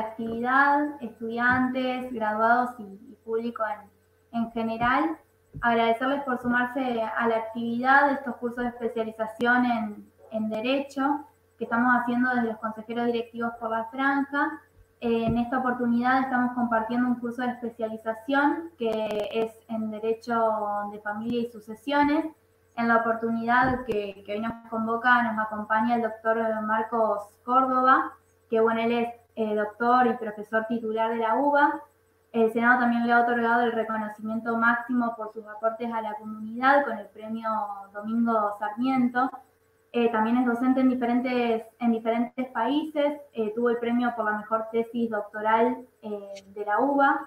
actividad, estudiantes, graduados y, público en, en, general. Agradecerles por sumarse a la actividad de estos cursos de especialización en, en Derecho que estamos haciendo desde los consejeros directivos por la franja. En esta oportunidad estamos compartiendo un curso de especialización que es en Derecho de Familia y Sucesiones. En la oportunidad que, que hoy nos convoca, nos acompaña el doctor Marcos Córdoba, que bueno, él es eh, doctor y profesor titular de la UBA. El Senado también le ha otorgado el reconocimiento máximo por sus aportes a la comunidad con el premio Domingo Sarmiento. Eh, también es docente en diferentes, en diferentes países, eh, tuvo el premio por la mejor tesis doctoral de la UBA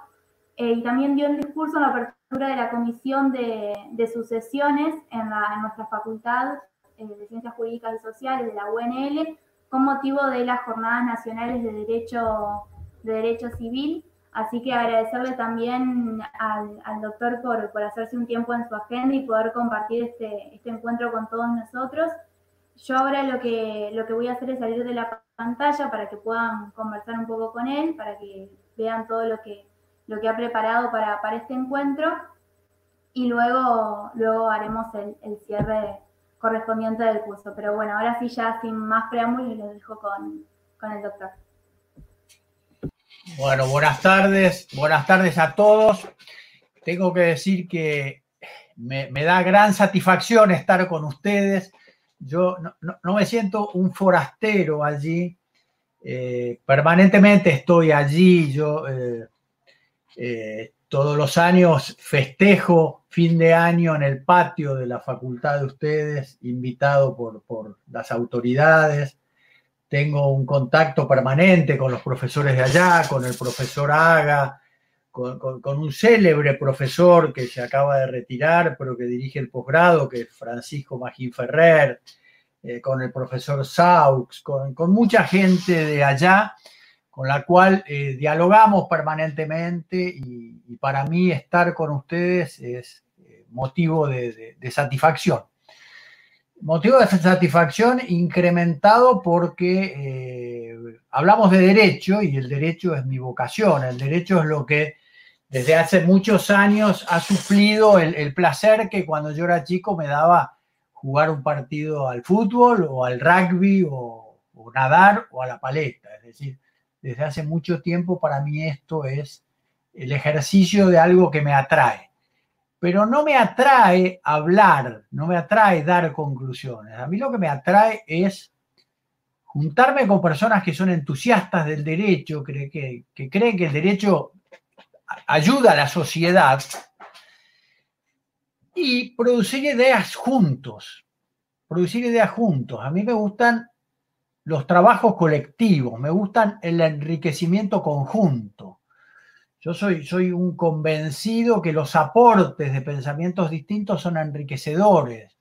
y también dio el discurso en la apertura de la Comisión de, de Sucesiones en, la, en nuestra Facultad de Ciencias Jurídicas y Sociales de la UNL con motivo de las Jornadas Nacionales de Derecho, de Derecho Civil. Así que agradecerle también al, doctor por, por, hacerse un tiempo en su agenda y poder compartir este, este encuentro con todos nosotros. Yo ahora lo que, lo que voy a hacer es salir de la pantalla para que puedan conversar un poco con él, para que vean todo lo que, lo que ha preparado para, para este encuentro y luego, luego haremos el, el cierre correspondiente del curso. Pero bueno, ahora sí ya sin más preámbulos lo dejo con, el doctor. Bueno, buenas tardes, buenas tardes a todos. Tengo que decir que me, da gran satisfacción estar con ustedes. Yo no, me siento un forastero allí, eh, permanentemente estoy allí, yo eh, eh, todos los años festejo fin de año en el patio de la facultad de ustedes, invitado por, las autoridades. Tengo un contacto permanente con los profesores de allá, con el profesor Haga, con, un célebre profesor que se acaba de retirar, pero que dirige el posgrado, que es Francisco Magín Ferrer, eh, con el profesor Saux, con mucha gente de allá con la cual eh, dialogamos permanentemente y, para mí estar con ustedes es eh, motivo de, satisfacción. Motivo de satisfacción incrementado porque eh, hablamos de derecho y el derecho es mi vocación, el derecho es lo que desde hace muchos años ha suplido el, placer que cuando yo era chico me daba jugar un partido al fútbol o al rugby o, o nadar o a la paleta, es decir, desde hace mucho tiempo para mí esto es el ejercicio de algo que me atrae. Pero no me atrae hablar, no me atrae dar conclusiones. A mí lo que me atrae es juntarme con personas que son entusiastas del derecho, que, que, creen que el derecho ayuda a la sociedad y producir ideas juntos, producir ideas juntos. A mí me gustan los trabajos colectivos, me gustan el enriquecimiento conjunto. Yo soy, soy un convencido que los aportes de pensamientos distintos son enriquecedores.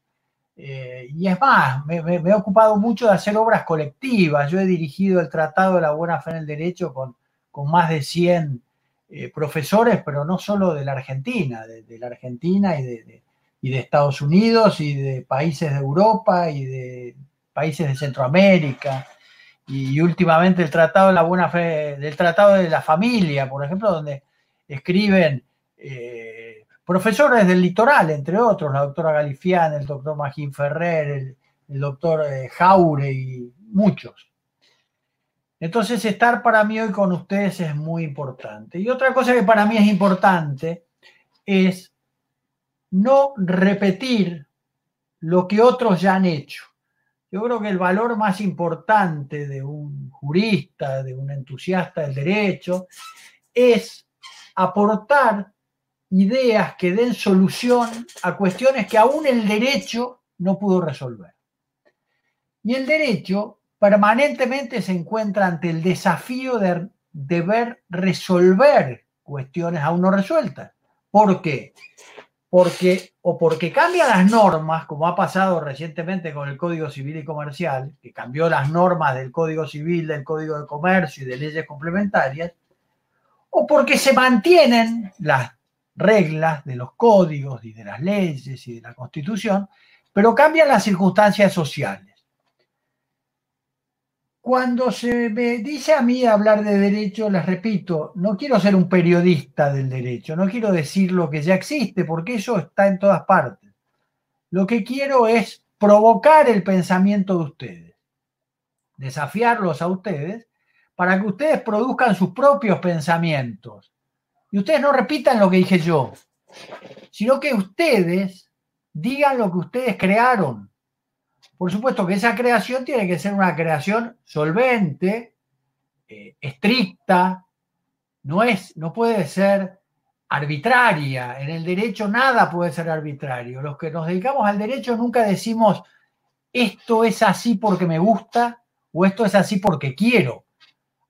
Eh, y es más, me, he ocupado mucho de hacer obras colectivas. Yo he dirigido el Tratado de la Buena Fe en el Derecho con, con más de 100 eh, profesores, pero no solo de la Argentina, de, la Argentina y de, y de Estados Unidos y de países de Europa y de países de Centroamérica y, últimamente el Tratado de la Buena Fe, del Tratado de la Familia, por ejemplo, donde escriben eh, profesores del litoral, entre otros, la doctora Galifián, el doctor Magín Ferrer, el, doctor eh, Jaure y muchos. Entonces, estar para mí hoy con ustedes es muy importante. Y otra cosa que para mí es importante es no repetir lo que otros ya han hecho. Yo creo que el valor más importante de un jurista, de un entusiasta del derecho, es aportar ideas que den solución a cuestiones que aún el derecho no pudo resolver. Y el derecho permanentemente se encuentra ante el desafío de deber resolver cuestiones aún no resueltas. ¿Por qué? Porque o porque cambia las normas, como ha pasado recientemente con el Código Civil y Comercial, que cambió las normas del Código Civil, del Código de Comercio y de leyes complementarias, o porque se mantienen las reglas de los códigos y de las leyes y de la Constitución, pero cambian las circunstancias sociales. Cuando se me dice a mí hablar de derecho, les repito, no quiero ser un periodista del derecho, no quiero decir lo que ya existe, porque eso está en todas partes. Lo que quiero es provocar el pensamiento de ustedes, desafiarlos a ustedes, para que ustedes produzcan sus propios pensamientos. Y ustedes no repitan lo que dije yo, sino que ustedes digan lo que ustedes crearon por supuesto que esa creación tiene que ser una creación solvente, eh, estricta, no, es, no puede ser arbitraria. En el derecho nada puede ser arbitrario. Los que nos dedicamos al derecho nunca decimos esto es así porque me gusta o esto es así porque quiero.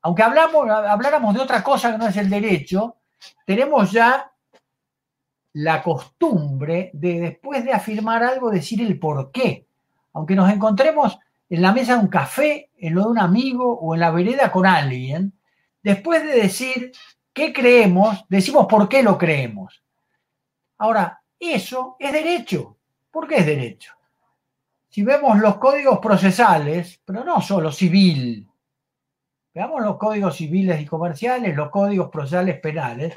Aunque hablamos, habláramos de otra cosa que no es el derecho, tenemos ya la costumbre de después de afirmar algo decir el por qué aunque nos encontremos en la mesa de un café, en lo de un amigo o en la vereda con alguien, después de decir qué creemos, decimos por qué lo creemos. Ahora, eso es derecho. ¿Por qué es derecho? Si vemos los códigos procesales, pero no solo civil, veamos los códigos civiles y comerciales, los códigos procesales penales,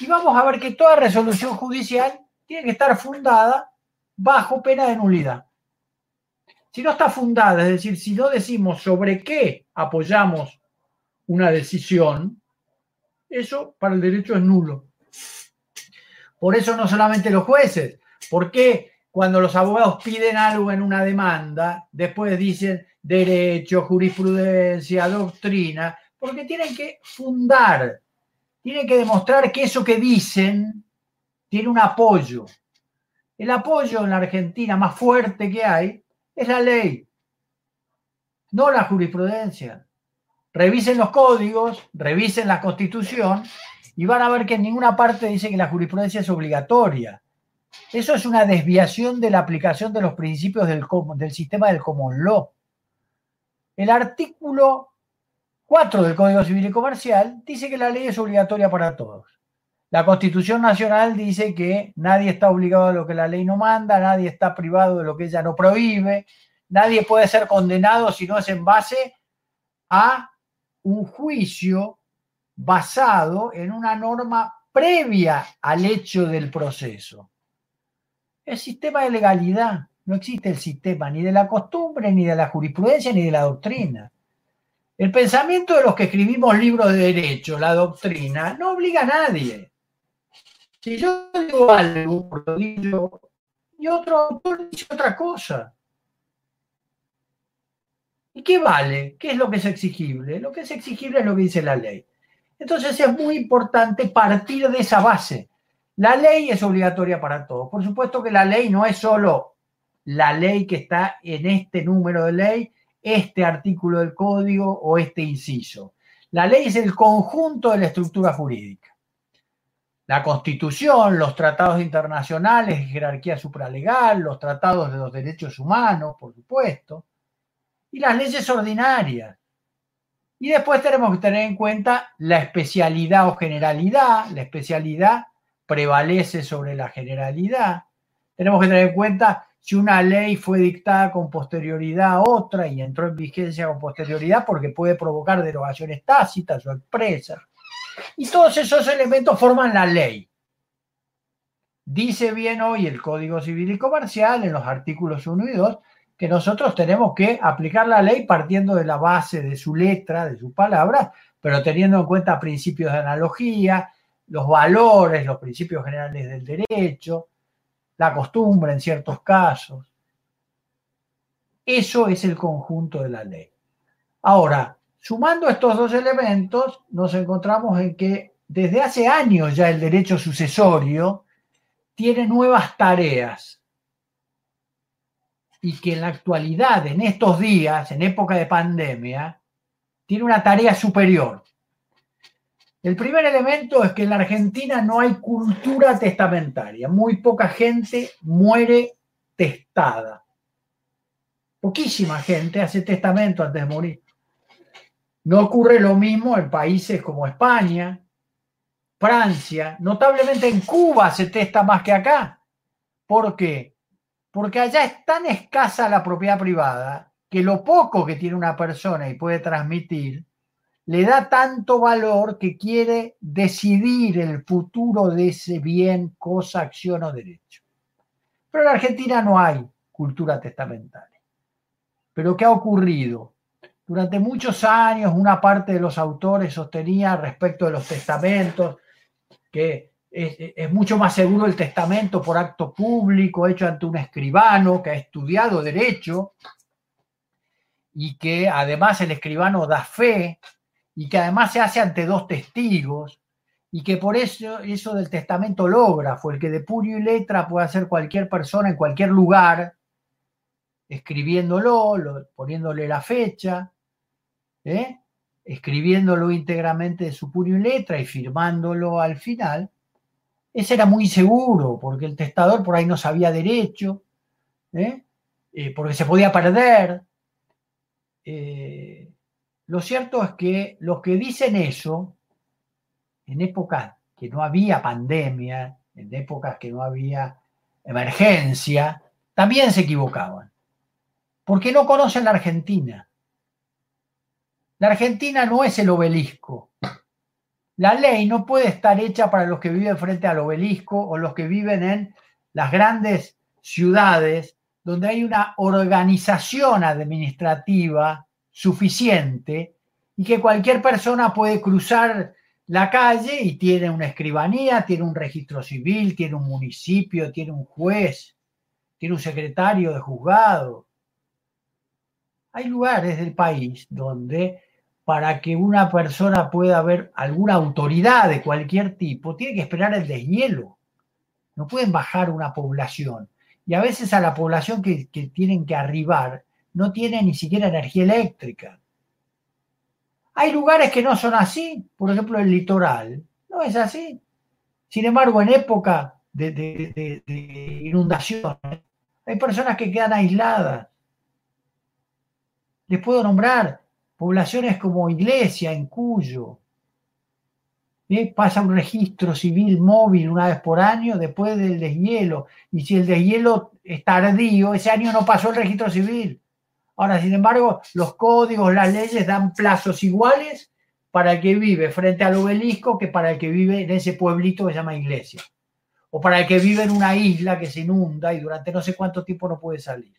y vamos a ver que toda resolución judicial tiene que estar fundada bajo pena de nulidad. Si no está fundada, es decir, si no decimos sobre qué apoyamos una decisión, eso para el derecho es nulo. Por eso no solamente los jueces, ¿por qué cuando los abogados piden algo en una demanda, después dicen derecho, jurisprudencia, doctrina? Porque tienen que fundar, tienen que demostrar que eso que dicen tiene un apoyo. El apoyo en la Argentina más fuerte que hay es la ley, no la jurisprudencia. Revisen los códigos, revisen la constitución y van a ver que en ninguna parte dice que la jurisprudencia es obligatoria. Eso es una desviación de la aplicación de los principios del, del sistema del common law. El artículo 4 del Código Civil y Comercial dice que la ley es obligatoria para todos. La Constitución Nacional dice que nadie está obligado a lo que la ley no manda, nadie está privado de lo que ella no prohíbe, nadie puede ser condenado si no es en base a un juicio basado en una norma previa al hecho del proceso. El sistema de legalidad, no existe el sistema ni de la costumbre, ni de la jurisprudencia, ni de la doctrina. El pensamiento de los que escribimos libros de derecho, la doctrina, no obliga a nadie. Si yo digo algo, lo digo, y otro autor dice otra cosa. ¿Y qué vale? ¿Qué es lo que es exigible? Lo que es exigible es lo que dice la ley. Entonces es muy importante partir de esa base. La ley es obligatoria para todos. Por supuesto que la ley no es solo la ley que está en este número de ley, este artículo del código o este inciso. La ley es el conjunto de la estructura jurídica la Constitución, los tratados internacionales jerarquía supralegal, los tratados de los derechos humanos, por supuesto, y las leyes ordinarias. Y después tenemos que tener en cuenta la especialidad o generalidad. La especialidad prevalece sobre la generalidad. Tenemos que tener en cuenta si una ley fue dictada con posterioridad a otra y entró en vigencia con posterioridad porque puede provocar derogaciones tácitas o expresas. Y todos esos elementos forman la ley. Dice bien hoy el Código Civil y Comercial en los artículos 1 y 2 que nosotros tenemos que aplicar la ley partiendo de la base de su letra, de sus palabras, pero teniendo en cuenta principios de analogía, los valores, los principios generales del derecho, la costumbre en ciertos casos. Eso es el conjunto de la ley. Ahora, Sumando estos dos elementos, nos encontramos en que desde hace años ya el derecho sucesorio tiene nuevas tareas y que en la actualidad, en estos días, en época de pandemia, tiene una tarea superior. El primer elemento es que en la Argentina no hay cultura testamentaria. Muy poca gente muere testada. Poquísima gente hace testamento antes de morir. No ocurre lo mismo en países como España, Francia, notablemente en Cuba se testa más que acá. ¿Por qué? Porque allá es tan escasa la propiedad privada que lo poco que tiene una persona y puede transmitir, le da tanto valor que quiere decidir el futuro de ese bien, cosa, acción o derecho. Pero en Argentina no hay cultura testamentaria. Pero ¿qué ha ocurrido? Durante muchos años una parte de los autores sostenía respecto de los testamentos que es, mucho más seguro el testamento por acto público hecho ante un escribano que ha estudiado derecho y que además el escribano da fe y que además se hace ante dos testigos y que por eso eso del testamento fue el que de puño y letra puede hacer cualquier persona en cualquier lugar, escribiéndolo, poniéndole la fecha, ¿eh? escribiéndolo íntegramente de su puño y letra y firmándolo al final, ese era muy seguro, porque el testador por ahí no sabía derecho, ¿eh? Eh, porque se podía perder. Lo cierto es que los que dicen eso, en épocas que no había pandemia, en épocas que no había emergencia, también se equivocaban. Porque no conocen la Argentina. La Argentina no es el obelisco. La ley no puede estar hecha para los que viven frente al obelisco o los que viven en las grandes ciudades donde hay una organización administrativa suficiente y que cualquier persona puede cruzar la calle y tiene una escribanía, tiene un registro civil, tiene un municipio, tiene un juez, tiene un secretario de juzgado. Hay lugares del país donde para que una persona pueda ver alguna autoridad de cualquier tipo, tiene que esperar el deshielo. No pueden bajar una población. Y a veces a la población que, tienen que arribar no tiene ni siquiera energía eléctrica. Hay lugares que no son así, por ejemplo el litoral, no es así. Sin embargo, en época de, inundaciones, hay personas que quedan aisladas. Les puedo nombrar poblaciones como Iglesia, en Cuyo. ¿eh? Pasa un registro civil móvil una vez por año después del deshielo. Y si el deshielo es tardío, ese año no pasó el registro civil. Ahora, sin embargo, los códigos, las leyes dan plazos iguales para el que vive frente al obelisco que para el que vive en ese pueblito que se llama iglesia. O para el que vive en una isla que se inunda y durante no sé cuánto tiempo no puede salir.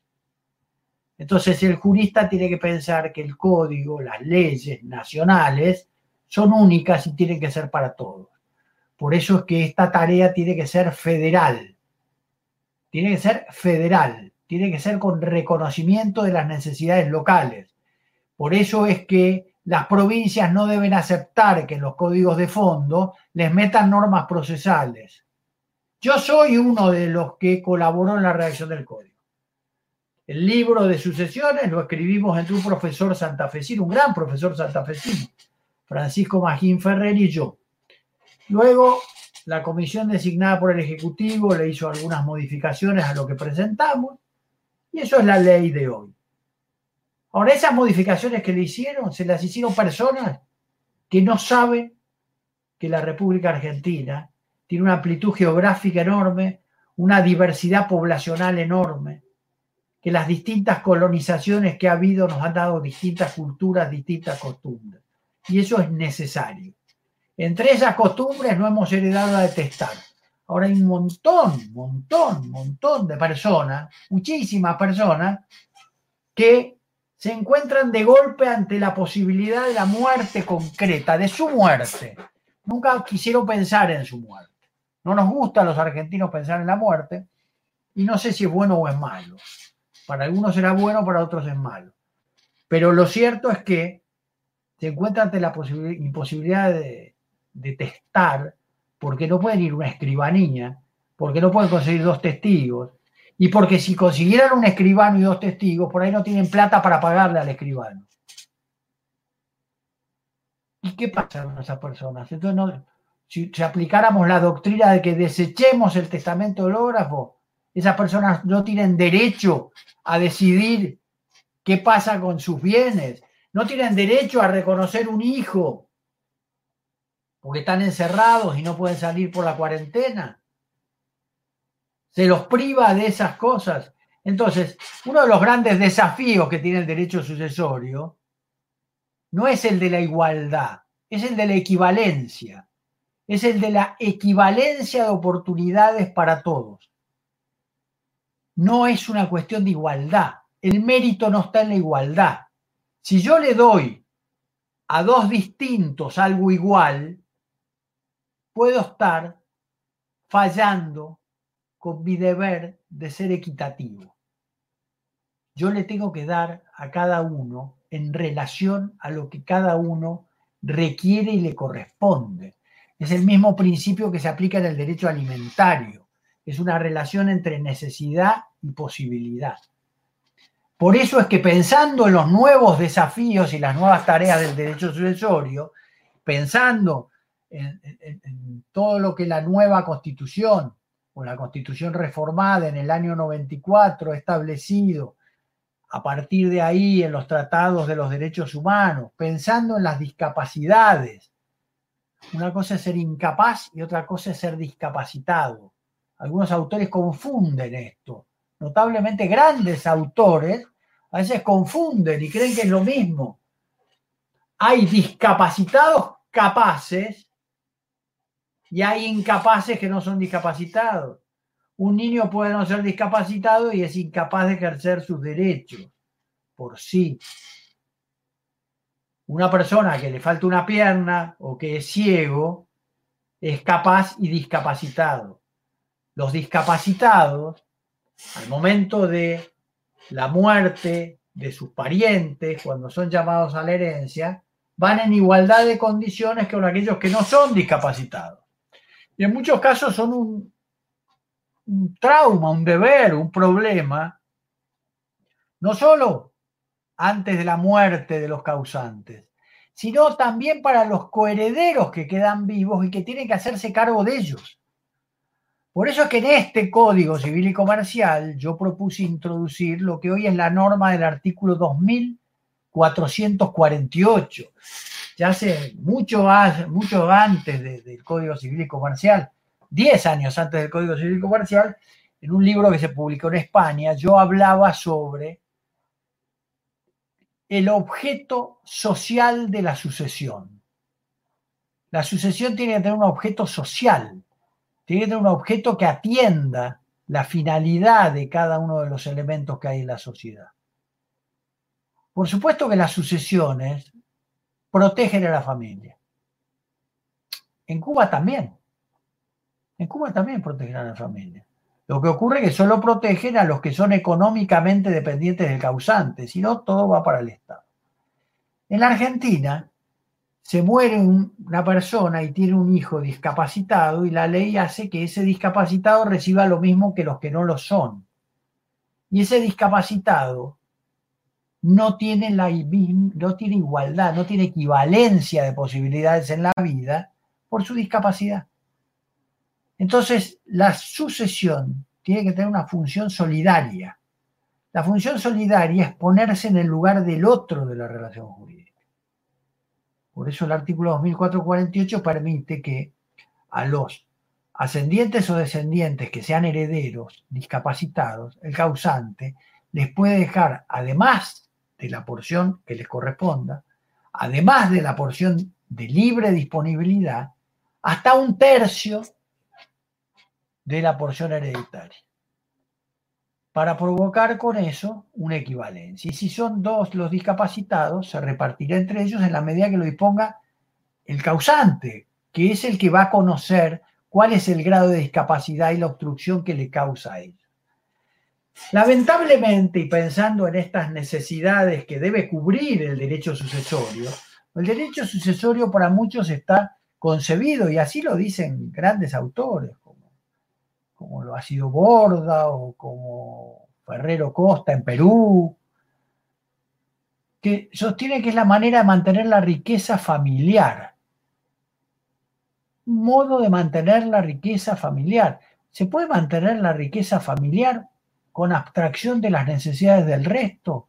Entonces el jurista tiene que pensar que el código, las leyes nacionales son únicas y tienen que ser para todos. Por eso es que esta tarea tiene que ser federal. Tiene que ser federal tiene que ser con reconocimiento de las necesidades locales. Por eso es que las provincias no deben aceptar que en los códigos de fondo les metan normas procesales. Yo soy uno de los que colaboró en la redacción del código. El libro de sucesiones lo escribimos entre un profesor santafesino, un gran profesor santafesino, Francisco Magín Ferrer y yo. Luego, la comisión designada por el Ejecutivo le hizo algunas modificaciones a lo que presentamos y eso es la ley de hoy. Ahora, esas modificaciones que le hicieron, se las hicieron personas que no saben que la República Argentina tiene una amplitud geográfica enorme, una diversidad poblacional enorme, que las distintas colonizaciones que ha habido nos han dado distintas culturas, distintas costumbres. Y eso es necesario. Entre esas costumbres no hemos heredado a detestar. Ahora hay un montón, montón, montón de personas, muchísimas personas, que se encuentran de golpe ante la posibilidad de la muerte concreta, de su muerte. Nunca quisieron pensar en su muerte. No nos gusta a los argentinos pensar en la muerte y no sé si es bueno o es malo. Para algunos será bueno, para otros es malo. Pero lo cierto es que se encuentran ante la imposibilidad de, testar porque no pueden ir una escribanía, porque no pueden conseguir dos testigos, y porque si consiguieran un escribano y dos testigos, por ahí no tienen plata para pagarle al escribano. ¿Y qué pasa con esas personas? Entonces, si, aplicáramos la doctrina de que desechemos el testamento hológrafo, esas personas no tienen derecho a decidir qué pasa con sus bienes, no tienen derecho a reconocer un hijo, porque están encerrados y no pueden salir por la cuarentena. Se los priva de esas cosas. Entonces, uno de los grandes desafíos que tiene el derecho sucesorio no es el de la igualdad, es el de la equivalencia, es el de la equivalencia de oportunidades para todos. No es una cuestión de igualdad, el mérito no está en la igualdad. Si yo le doy a dos distintos algo igual, puedo estar fallando con mi deber de ser equitativo. Yo le tengo que dar a cada uno en relación a lo que cada uno requiere y le corresponde. Es el mismo principio que se aplica en el derecho alimentario. Es una relación entre necesidad y posibilidad. Por eso es que pensando en los nuevos desafíos y las nuevas tareas del derecho sucesorio, pensando en, todo lo que la nueva constitución con la constitución reformada en el año 94 establecido a partir de ahí en los tratados de los derechos humanos, pensando en las discapacidades. Una cosa es ser incapaz y otra cosa es ser discapacitado. Algunos autores confunden esto. Notablemente grandes autores a veces confunden y creen que es lo mismo. Hay discapacitados capaces y hay incapaces que no son discapacitados. Un niño puede no ser discapacitado y es incapaz de ejercer sus derechos por sí. Una persona que le falta una pierna o que es ciego es capaz y discapacitado. Los discapacitados, al momento de la muerte de sus parientes, cuando son llamados a la herencia, van en igualdad de condiciones que con aquellos que no son discapacitados. Y en muchos casos son un, trauma, un deber, un problema, no solo antes de la muerte de los causantes, sino también para los coherederos que quedan vivos y que tienen que hacerse cargo de ellos. Por eso es que en este Código Civil y Comercial yo propuse introducir lo que hoy es la norma del artículo 2448, ya hace mucho, antes del Código Civil y Comercial, 10 años antes del Código Civil y Comercial, en un libro que se publicó en España, yo hablaba sobre el objeto social de la sucesión. La sucesión tiene que tener un objeto social, tiene que tener un objeto que atienda la finalidad de cada uno de los elementos que hay en la sociedad. Por supuesto que las sucesiones protegen a la familia. En Cuba también. En Cuba también protegen a la familia. Lo que ocurre es que solo protegen a los que son económicamente dependientes del causante, si no, todo va para el Estado. En la Argentina se muere una persona y tiene un hijo discapacitado y la ley hace que ese discapacitado reciba lo mismo que los que no lo son. Y ese discapacitado no tiene, la, no tiene igualdad, no tiene equivalencia de posibilidades en la vida por su discapacidad. Entonces, la sucesión tiene que tener una función solidaria. La función solidaria es ponerse en el lugar del otro de la relación jurídica. Por eso el artículo 2448 permite que a los ascendientes o descendientes que sean herederos discapacitados, el causante les puede dejar, además de la porción que les corresponda, además de la porción de libre disponibilidad, hasta un tercio de la porción hereditaria, para provocar con eso una equivalencia. Y si son dos los discapacitados, se repartirá entre ellos en la medida que lo disponga el causante, que es el que va a conocer cuál es el grado de discapacidad y la obstrucción que le causa a ellos. Lamentablemente, y pensando en estas necesidades que debe cubrir el derecho sucesorio, el derecho sucesorio para muchos está concebido, y así lo dicen grandes autores, como, lo ha sido Borda o como Ferrero Costa en Perú, que sostiene que es la manera de mantener la riqueza familiar. Un modo de mantener la riqueza familiar. ¿Se puede mantener la riqueza familiar con abstracción de las necesidades del resto.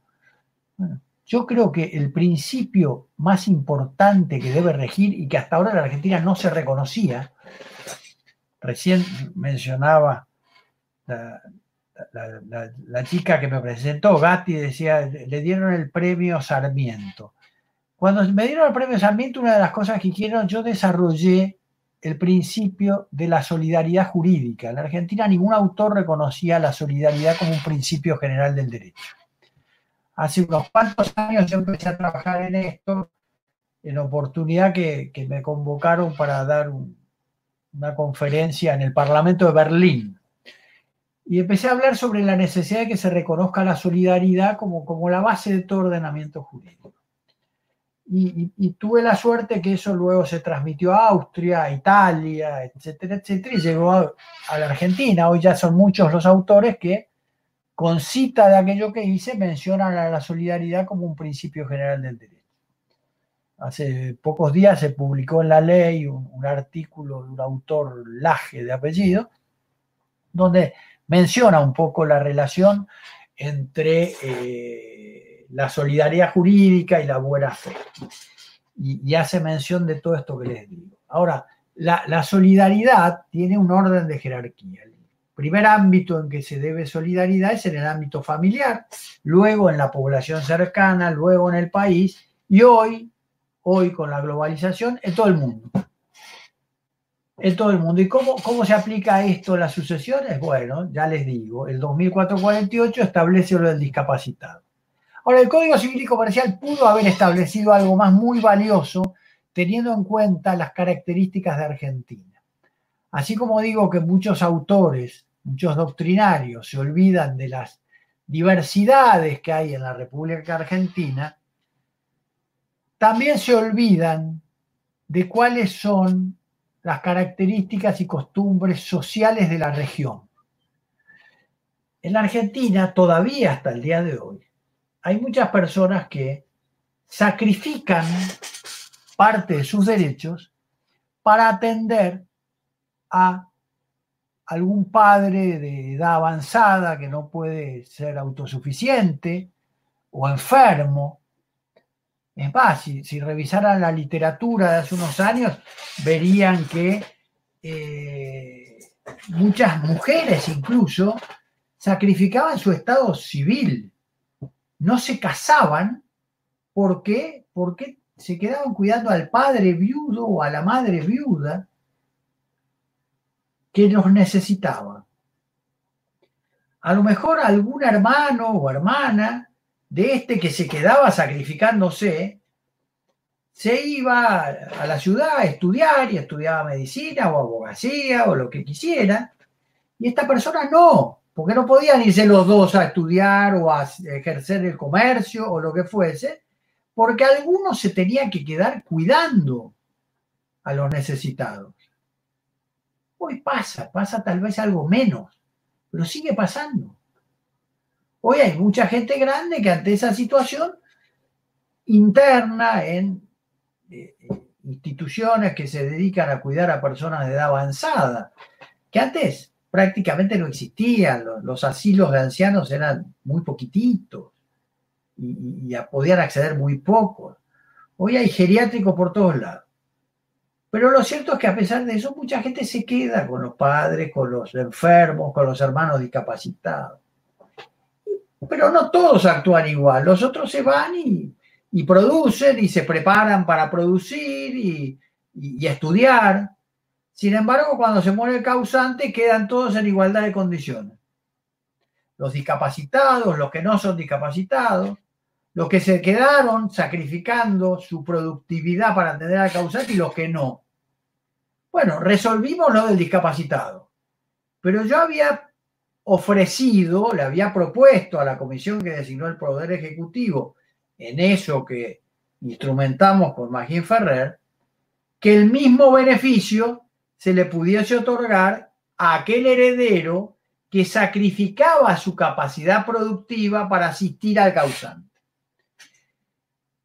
yo creo que el principio más importante que debe regir y que hasta ahora en la Argentina no se reconocía, recién mencionaba la, chica que me presentó, Gatti, decía, le dieron el premio Sarmiento. Cuando me dieron el premio Sarmiento, una de las cosas que quiero, yo desarrollé el principio de la solidaridad jurídica. En la Argentina ningún autor reconocía la solidaridad como un principio general del derecho. Hace unos cuantos años yo empecé a trabajar en esto, en oportunidad que, me convocaron para dar una conferencia en el Parlamento de Berlín y empecé a hablar sobre la necesidad de que se reconozca la solidaridad como, como la base de todo ordenamiento jurídico. Y, tuve la suerte que eso luego se transmitió a Austria, a Italia, etcétera, etcétera, y llegó a, la Argentina. Hoy ya son muchos los autores que, con cita de aquello que hice, mencionan a la solidaridad como un principio general del derecho. Hace pocos días se publicó en la ley un, artículo de un autor Laje de apellido, donde menciona un poco la relación entre eh, la solidaridad jurídica y la buena fe. Y, hace mención de todo esto que les digo. Ahora, la, solidaridad tiene un orden de jerarquía. El primer ámbito en que se debe solidaridad es en el ámbito familiar, luego en la población cercana, luego en el país y hoy, hoy con la globalización, en todo el mundo en todo el mundo. ¿Y cómo, cómo se aplica esto a las sucesiones? Bueno, ya les digo, el 2448 establece lo del discapacitado. Ahora, el Código Civil y Comercial pudo haber establecido algo más muy valioso teniendo en cuenta las características de Argentina. Así como digo que muchos autores, muchos doctrinarios se olvidan de las diversidades que hay en la República Argentina, también se olvidan de cuáles son las características y costumbres sociales de la región. En la Argentina, todavía hasta el día de hoy, hay muchas personas que sacrifican parte de sus derechos para atender a algún padre de edad avanzada que no puede ser autosuficiente o enfermo es más, si, revisaran la literatura de hace unos años, verían que eh, muchas mujeres incluso sacrificaban su estado civil, no se casaban porque, porque se quedaban cuidando al padre viudo o a la madre viuda que los necesitaba. A lo mejor algún hermano o hermana de este que se quedaba sacrificándose, se iba a la ciudad a estudiar y estudiaba medicina o abogacía o lo que quisiera, y esta persona no, porque no podían irse los dos a estudiar o a ejercer el comercio o lo que fuese, porque alguno se tenía que quedar cuidando a los necesitados. Hoy pasa, pasa tal vez algo menos, pero sigue pasando. Hoy hay mucha gente grande que ante esa situación interna en eh, instituciones que se dedican a cuidar a personas de edad avanzada, que antes prácticamente no existían, los, asilos de ancianos eran muy poquititos y, podían acceder muy pocos. Hoy hay geriátricos por todos lados. Pero lo cierto es que a pesar de eso, mucha gente se queda con los padres, con los enfermos, con los hermanos discapacitados. Pero no todos actúan igual. Los otros se van y, producen y se preparan para producir y, y, estudiar. Sin embargo, cuando se muere el causante, quedan todos en igualdad de condiciones. Los discapacitados, los que no son discapacitados, los que se quedaron sacrificando su productividad para atender al causante y los que no. Bueno, resolvimos lo del discapacitado. Pero yo había ofrecido, le había propuesto a la comisión que designó el Poder Ejecutivo en eso que instrumentamos con Magín Ferrer, que el mismo beneficio se le pudiese otorgar a aquel heredero que sacrificaba su capacidad productiva para asistir al causante.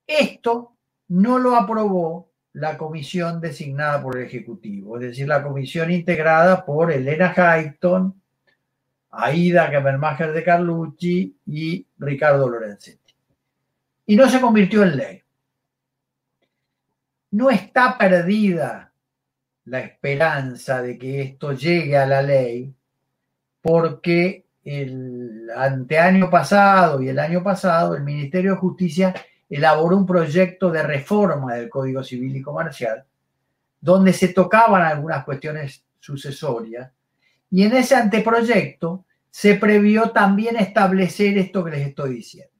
Esto no lo aprobó la comisión designada por el Ejecutivo, es decir, la comisión integrada por Elena Hayton, Aida Gemermacher de Carlucci y Ricardo Lorenzetti. Y no se convirtió en ley. No está perdida la esperanza de que esto llegue a la ley porque el anteaño pasado y el año pasado, el Ministerio de Justicia elaboró un proyecto de reforma del Código Civil y Comercial, donde se tocaban algunas cuestiones sucesorias, y en ese anteproyecto se previó también establecer esto que les estoy diciendo.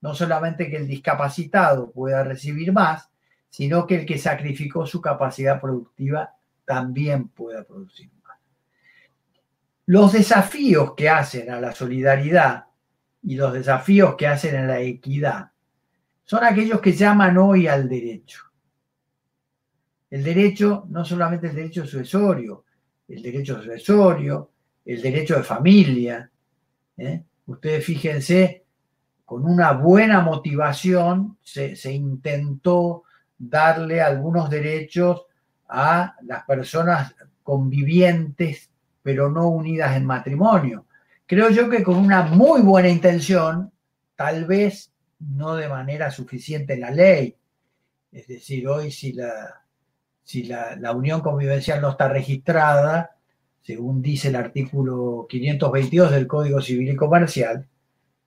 No solamente que el discapacitado pueda recibir más, sino que el que sacrificó su capacidad productiva también pueda producir más. Los desafíos que hacen a la solidaridad y los desafíos que hacen a la equidad son aquellos que llaman hoy al derecho. El derecho, no solamente el derecho sucesorio, el derecho sucesorio, el derecho de familia. ¿eh? Ustedes fíjense, con una buena motivación se, se intentó darle algunos derechos a las personas convivientes, pero no unidas en matrimonio. Creo yo que con una muy buena intención, tal vez no de manera suficiente la ley. Es decir, hoy si la, si la, la unión convivencial no está registrada, según dice el artículo 522 del Código Civil y Comercial,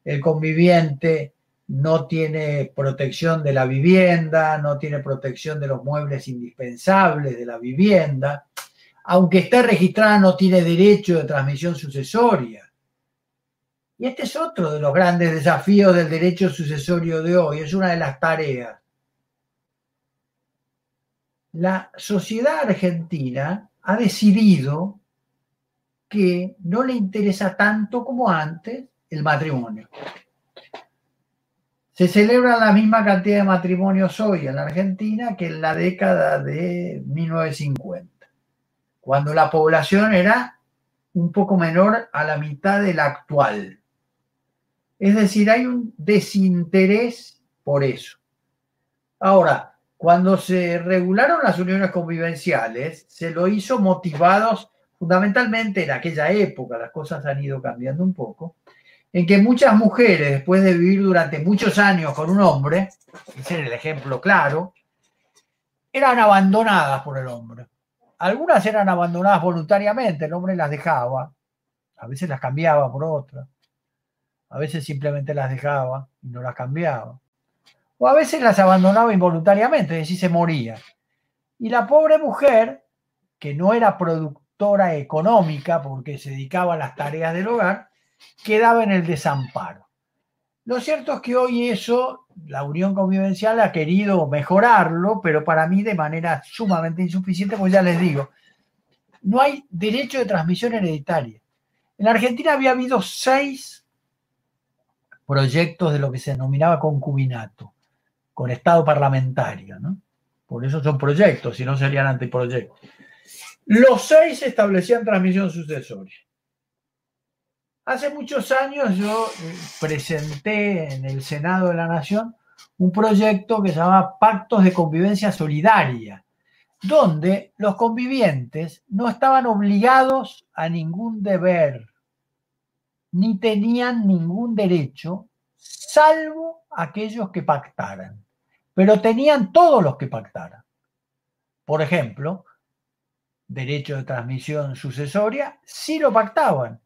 el conviviente no tiene protección de la vivienda, no tiene protección de los muebles indispensables de la vivienda, aunque esté registrada no tiene derecho de transmisión sucesoria. Y este es otro de los grandes desafíos del derecho sucesorio de hoy, es una de las tareas. La sociedad argentina ha decidido que no le interesa tanto como antes el matrimonio. Se celebra la misma cantidad de matrimonios hoy en la Argentina que en la década de 1950, cuando la población era un poco menor a la mitad de la actual. Es decir, hay un desinterés por eso. Ahora, cuando se regularon las uniones convivenciales, se lo hizo motivados fundamentalmente en aquella época, las cosas han ido cambiando un poco, en que muchas mujeres, después de vivir durante muchos años con un hombre, ese es el ejemplo claro, eran abandonadas por el hombre. Algunas eran abandonadas voluntariamente, el hombre las dejaba, a veces las cambiaba por otras, a veces simplemente las dejaba y no las cambiaba, o a veces las abandonaba involuntariamente, es decir, se moría. Y la pobre mujer, que no era productiva, económica, porque se dedicaba a las tareas del hogar, quedaba en el desamparo. Lo cierto es que hoy eso, la unión convivencial ha querido mejorarlo, pero para mí de manera sumamente insuficiente, pues ya les digo, no hay derecho de transmisión hereditaria. En Argentina había habido seis proyectos de lo que se denominaba concubinato, con Estado parlamentario, ¿no? Por eso son proyectos, si no serían anteproyectos. Los seis establecían transmisión sucesoria. Hace muchos años yo eh, presenté en el Senado de la Nación un proyecto que se llama Pactos de Convivencia Solidaria, donde los convivientes no estaban obligados a ningún deber, ni tenían ningún derecho, salvo aquellos que pactaran. Pero tenían todos los que pactaran. Por ejemplo, derecho de transmisión sucesoria, sí lo pactaban.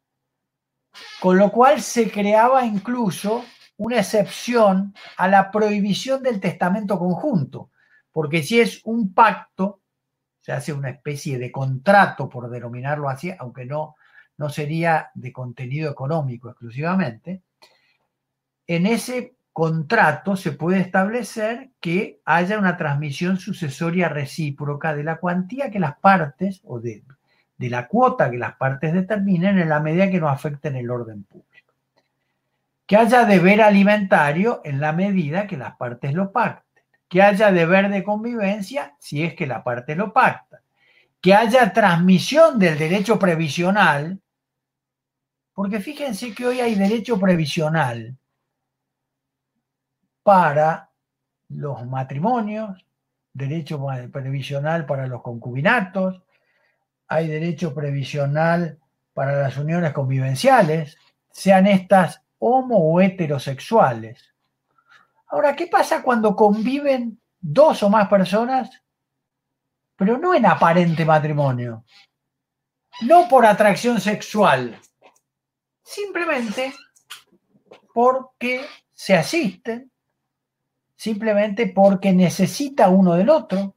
Con lo cual se creaba incluso una excepción a la prohibición del testamento conjunto, porque si es un pacto, se hace una especie de contrato, por denominarlo así, aunque no, no sería de contenido económico exclusivamente, en ese contrato se puede establecer que haya una transmisión sucesoria recíproca de la cuantía que las partes o de, de la cuota que las partes determinen en la medida que no afecten el orden público. Que haya deber alimentario en la medida que las partes lo pacten. Que haya deber de convivencia si es que la parte lo pacta. Que haya transmisión del derecho previsional, porque fíjense que hoy hay derecho previsional para los matrimonios, derecho previsional para los concubinatos, hay derecho previsional para las uniones convivenciales, sean estas homo o heterosexuales. Ahora, ¿qué pasa cuando conviven dos o más personas, pero no en aparente matrimonio? No por atracción sexual, simplemente porque se asisten, simplemente porque necesita uno del otro,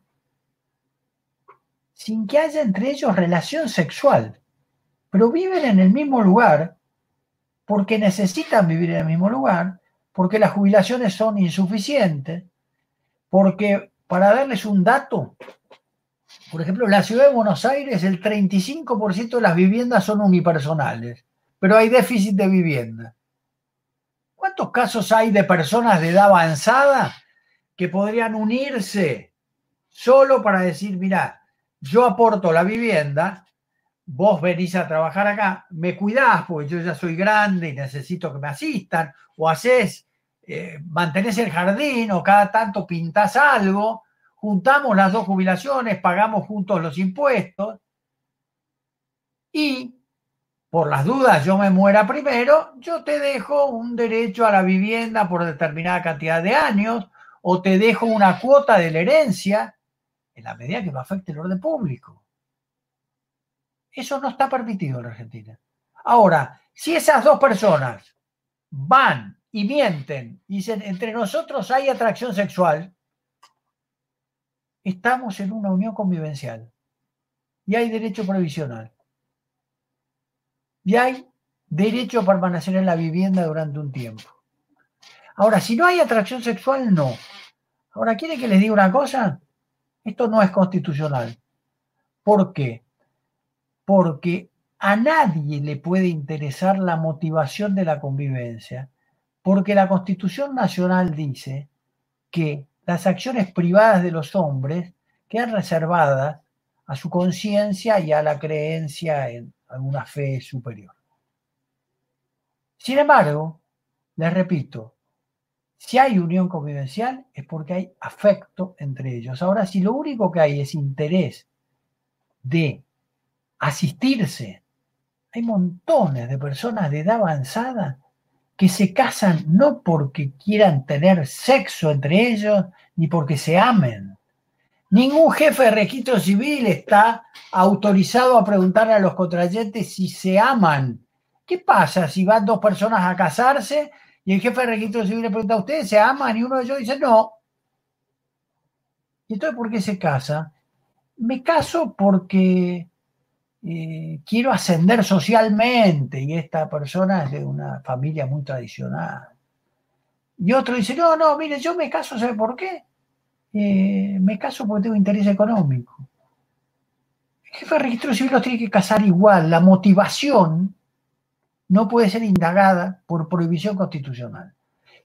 sin que haya entre ellos relación sexual, pero viven en el mismo lugar porque necesitan vivir en el mismo lugar, porque las jubilaciones son insuficientes, porque, para darles un dato, por ejemplo, en la ciudad de Buenos Aires el 35% de las viviendas son unipersonales, pero hay déficit de vivienda. ¿Cuántos casos hay de personas de edad avanzada que podrían unirse solo para decir, mira, yo aporto la vivienda, vos venís a trabajar acá, me cuidás porque yo ya soy grande y necesito que me asistan, o haces, eh, mantenés el jardín o cada tanto pintás algo, juntamos las dos jubilaciones, pagamos juntos los impuestos y por las dudas yo me muera primero, yo te dejo un derecho a la vivienda por determinada cantidad de años o te dejo una cuota de la herencia en la medida que me afecte el orden público. Eso no está permitido en la Argentina. Ahora, si esas dos personas van y mienten y dicen, entre nosotros hay atracción sexual, estamos en una unión convivencial y hay derecho provisional. Y hay derecho a permanecer en la vivienda durante un tiempo. Ahora, si no hay atracción sexual, no. Ahora, ¿quieren que les diga una cosa? Esto no es constitucional. ¿Por qué? Porque a nadie le puede interesar la motivación de la convivencia, porque la Constitución Nacional dice que las acciones privadas de los hombres quedan reservadas a su conciencia y a la creencia en alguna fe superior. Sin embargo, les repito, si hay unión convivencial es porque hay afecto entre ellos. Ahora, si lo único que hay es interés de asistirse, hay montones de personas de edad avanzada que se casan no porque quieran tener sexo entre ellos, ni porque se amen. Ningún jefe de registro civil está autorizado a preguntarle a los contrayentes si se aman. ¿Qué pasa si van dos personas a casarse y el jefe de registro civil le pregunta a ustedes, ¿se aman? Y uno de ellos dice, no. ¿Y entonces por qué se casa? Me caso porque eh, quiero ascender socialmente y esta persona es de una familia muy tradicional. Y otro dice, no, no, mire, yo me caso, ¿sabe por qué? Eh, me caso porque tengo interés económico. El jefe de registro civil los tiene que casar igual. La motivación no puede ser indagada por prohibición constitucional.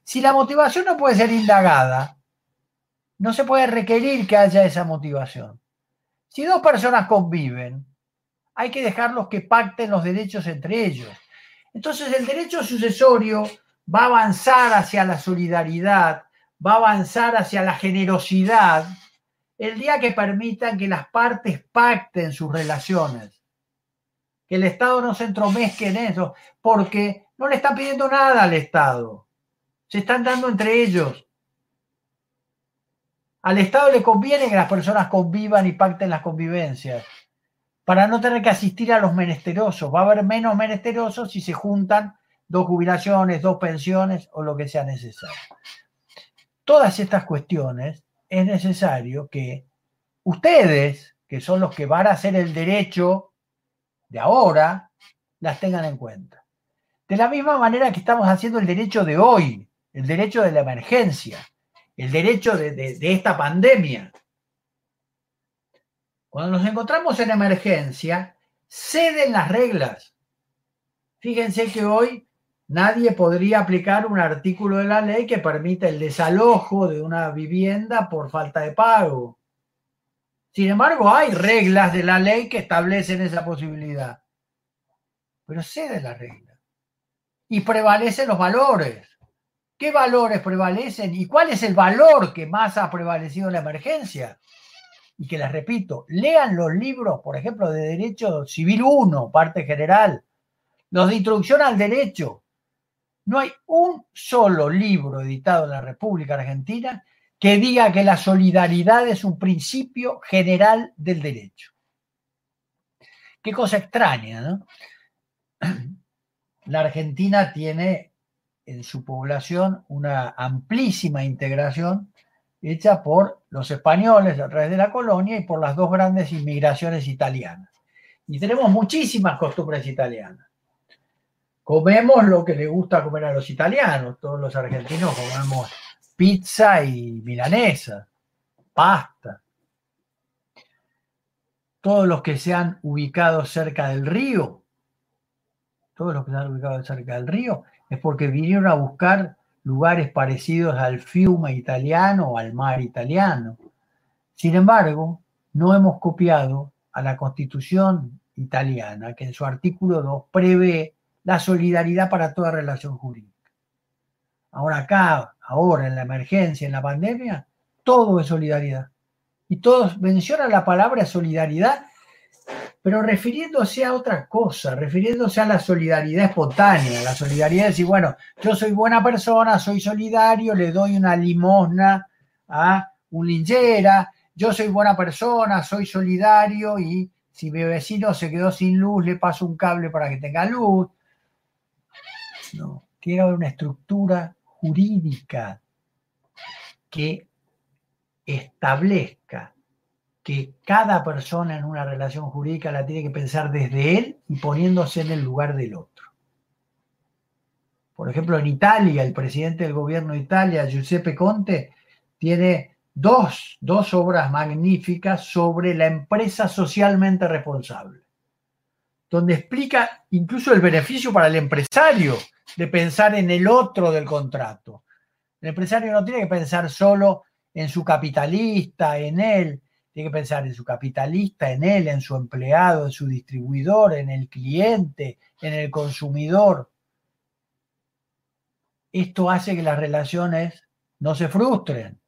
Si la motivación no puede ser indagada, no se puede requerir que haya esa motivación. Si dos personas conviven, hay que dejarlos que pacten los derechos entre ellos. Entonces el derecho sucesorio va a avanzar hacia la solidaridad, va a avanzar hacia la generosidad el día que permitan que las partes pacten sus relaciones, que el Estado no se entromezque en eso, porque no le están pidiendo nada al Estado, se están dando entre ellos. Al Estado le conviene que las personas convivan y pacten las convivencias para no tener que asistir a los menesterosos. Va a haber menos menesterosos si se juntan dos jubilaciones, dos pensiones o lo que sea necesario. Todas estas cuestiones es necesario que ustedes, que son los que van a hacer el derecho de ahora, las tengan en cuenta. De la misma manera que estamos haciendo el derecho de hoy, el derecho de la emergencia, el derecho de, de esta pandemia. Cuando nos encontramos en emergencia, ceden las reglas. Fíjense que hoy nadie podría aplicar un artículo de la ley que permita el desalojo de una vivienda por falta de pago. Sin embargo, hay reglas de la ley que establecen esa posibilidad. Pero cede la regla. Y prevalecen los valores. ¿Qué valores prevalecen? ¿Y cuál es el valor que más ha prevalecido en la emergencia? y que les repito, lean los libros, por ejemplo, de Derecho Civil 1, parte general, los de Introducción al Derecho. No hay un solo libro editado en la República Argentina que diga que la solidaridad es un principio general del derecho. Qué cosa extraña, ¿no? la Argentina tiene en su población una amplísima integración hecha por los españoles a través de la colonia y por las dos grandes inmigraciones italianas. Y tenemos muchísimas costumbres italianas. Comemos lo que le gusta comer a los italianos. Todos los argentinos comemos pizza y milanesa, pasta. Todos los que se han ubicado cerca del río, todos los que se han ubicado cerca del río, es porque vinieron a buscar lugares parecidos al fiume italiano o al mar italiano. Sin embargo, no hemos copiado a la constitución italiana, que en su artículo 2 prevé la solidaridad para toda relación jurídica. Ahora acá, ahora en la emergencia, en la pandemia, todo es solidaridad. Y todos mencionan la palabra solidaridad, pero refiriéndose a otra cosa, refiriéndose a la solidaridad espontánea, la solidaridad de decir, bueno, yo soy buena persona, soy solidario, le doy una limosna a un linchera, yo soy buena persona, soy solidario y si mi vecino se quedó sin luz, le paso un cable para que tenga luz. No, tiene que haber una estructura jurídica que establezca que cada persona en una relación jurídica la tiene que pensar desde él y poniéndose en el lugar del otro. Por ejemplo, en Italia, el presidente del gobierno de Italia, Giuseppe Conte, tiene dos, dos obras magníficas sobre la empresa socialmente responsable, donde explica incluso el beneficio para el empresario de pensar en el otro del contrato. El empresario no tiene que pensar solo en su capitalista, en él, tiene que pensar en su capitalista, en él, en su empleado, en su distribuidor, en el cliente, en el consumidor. Esto hace que las relaciones no se frustren.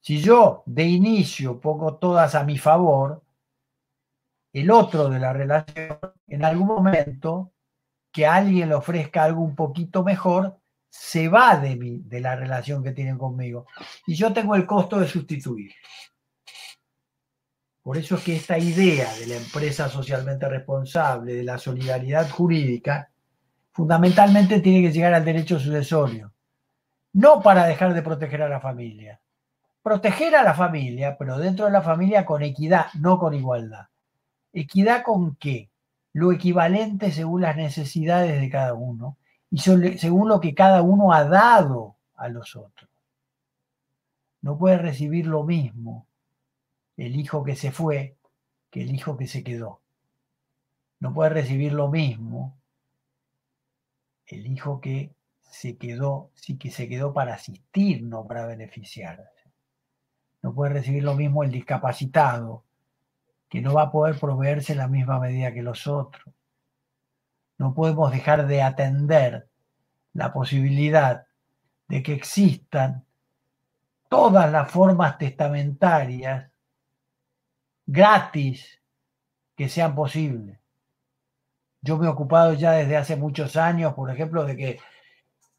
Si yo de inicio pongo todas a mi favor, el otro de la relación en algún momento que alguien le ofrezca algo un poquito mejor, se va de, mí, de la relación que tienen conmigo. Y yo tengo el costo de sustituir. Por eso es que esta idea de la empresa socialmente responsable, de la solidaridad jurídica, fundamentalmente tiene que llegar al derecho sucesorio. No para dejar de proteger a la familia. Proteger a la familia, pero dentro de la familia con equidad, no con igualdad. ¿Equidad con qué? lo equivalente según las necesidades de cada uno y según lo que cada uno ha dado a los otros. No puede recibir lo mismo el hijo que se fue que el hijo que se quedó. No puede recibir lo mismo el hijo que se quedó, sí que se quedó para asistir, no para beneficiarse. No puede recibir lo mismo el discapacitado que no va a poder proveerse en la misma medida que los otros. No podemos dejar de atender la posibilidad de que existan todas las formas testamentarias gratis que sean posibles. Yo me he ocupado ya desde hace muchos años, por ejemplo, de que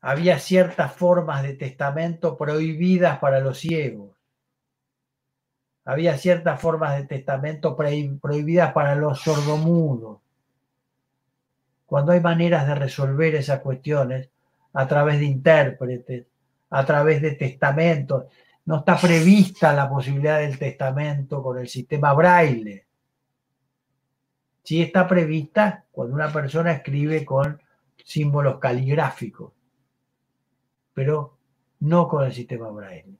había ciertas formas de testamento prohibidas para los ciegos había ciertas formas de testamento prohibidas para los sordomudos. Cuando hay maneras de resolver esas cuestiones a través de intérpretes, a través de testamentos, no está prevista la posibilidad del testamento con el sistema braille. Sí está prevista cuando una persona escribe con símbolos caligráficos, pero no con el sistema braille.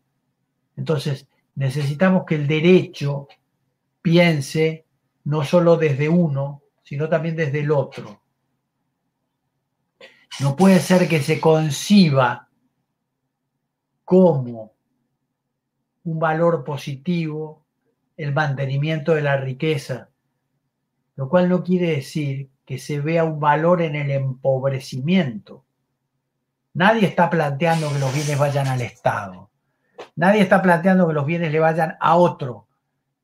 Entonces, necesitamos que el derecho piense no solo desde uno, sino también desde el otro. No puede ser que se conciba como un valor positivo el mantenimiento de la riqueza, lo cual no quiere decir que se vea un valor en el empobrecimiento. Nadie está planteando que los bienes vayan al Estado. Nadie está planteando que los bienes le vayan a otro.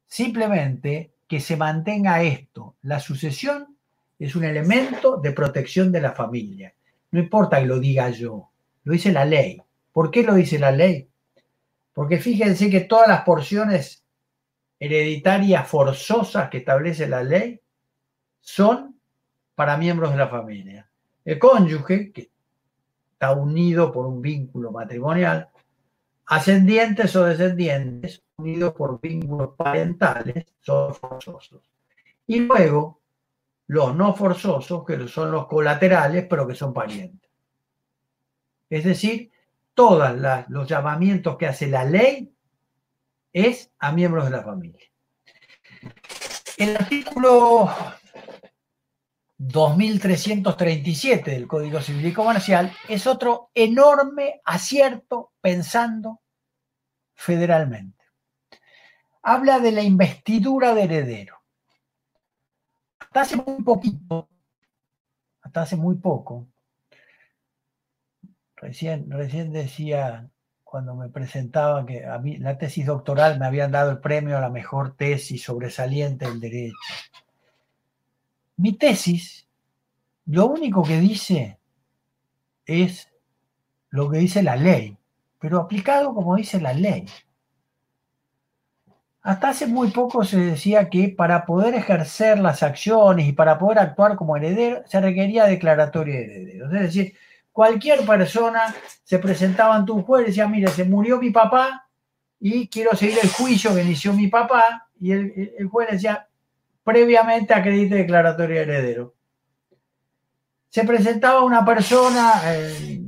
Simplemente que se mantenga esto. La sucesión es un elemento de protección de la familia. No importa que lo diga yo, lo dice la ley. ¿Por qué lo dice la ley? Porque fíjense que todas las porciones hereditarias forzosas que establece la ley son para miembros de la familia. el cónyuge, que está unido por un vínculo matrimonial, ascendientes o descendientes, unidos por vínculos parentales, son forzosos. Y luego, los no forzosos, que son los colaterales, pero que son parientes. Es decir, todos los llamamientos que hace la ley es a miembros de la familia. El artículo 2337 del Código Civil y Comercial es otro enorme acierto pensando federalmente. Habla de la investidura de heredero. Hasta hace muy poquito, hasta hace muy poco, recién, recién decía cuando me presentaba que a mí la tesis doctoral me habían dado el premio a la mejor tesis sobresaliente del derecho. Mi tesis, lo único que dice es lo que dice la ley, pero aplicado como dice la ley. Hasta hace muy poco se decía que para poder ejercer las acciones y para poder actuar como heredero se requería declaratoria de heredero. Es decir, cualquier persona se presentaba ante un juez y decía, mire, se murió mi papá y quiero seguir el juicio que inició mi papá. Y el, el juez decía, previamente acredite declaratoria de heredero. Se presentaba una persona eh,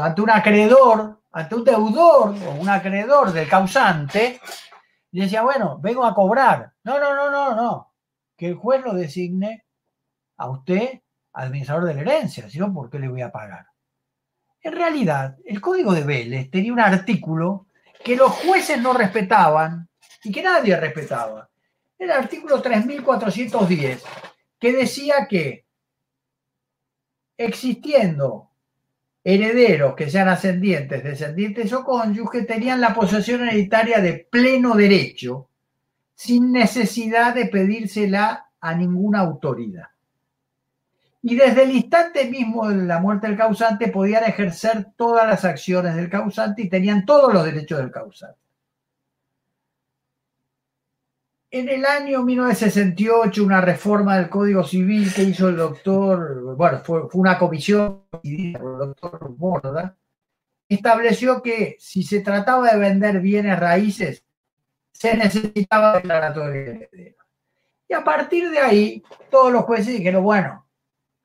ante un acreedor, ante un deudor o un acreedor del causante, y decía, bueno, vengo a cobrar. No, no, no, no, no. Que el juez lo designe a usted administrador de la herencia, sino ¿por qué le voy a pagar? En realidad, el código de Vélez tenía un artículo que los jueces no respetaban y que nadie respetaba. El artículo 3410, que decía que existiendo herederos que sean ascendientes, descendientes o cónyuges, tenían la posesión hereditaria de pleno derecho, sin necesidad de pedírsela a ninguna autoridad y desde el instante mismo de la muerte del causante podían ejercer todas las acciones del causante y tenían todos los derechos del causante. En el año 1968, una reforma del Código Civil que hizo el doctor, bueno, fue, una comisión el doctor Borda, estableció que si se trataba de vender bienes raíces, se necesitaba declaratoria de heredero. Y a partir de ahí, todos los jueces dijeron, bueno,